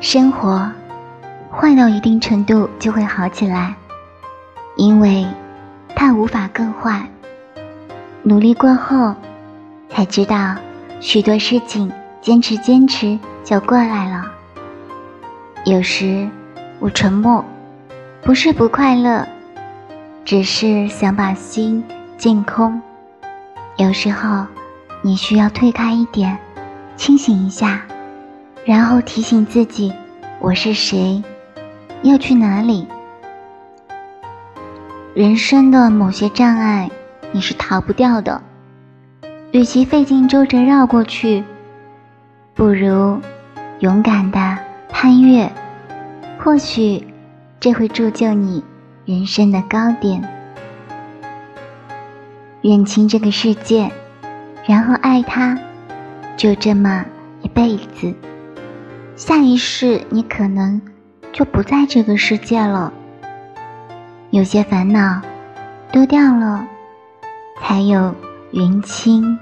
生活坏到一定程度就会好起来，因为它无法更坏。努力过后，才知道许多事情坚持坚持就过来了。有时我沉默，不是不快乐，只是想把心净空。有时候你需要退开一点，清醒一下。然后提醒自己，我是谁，要去哪里。人生的某些障碍，你是逃不掉的。与其费尽周折绕过去，不如勇敢的攀越。或许这会铸就你人生的高点。认清这个世界，然后爱它，就这么一辈子。下一世，你可能就不在这个世界了。有些烦恼丢掉了，才有云清。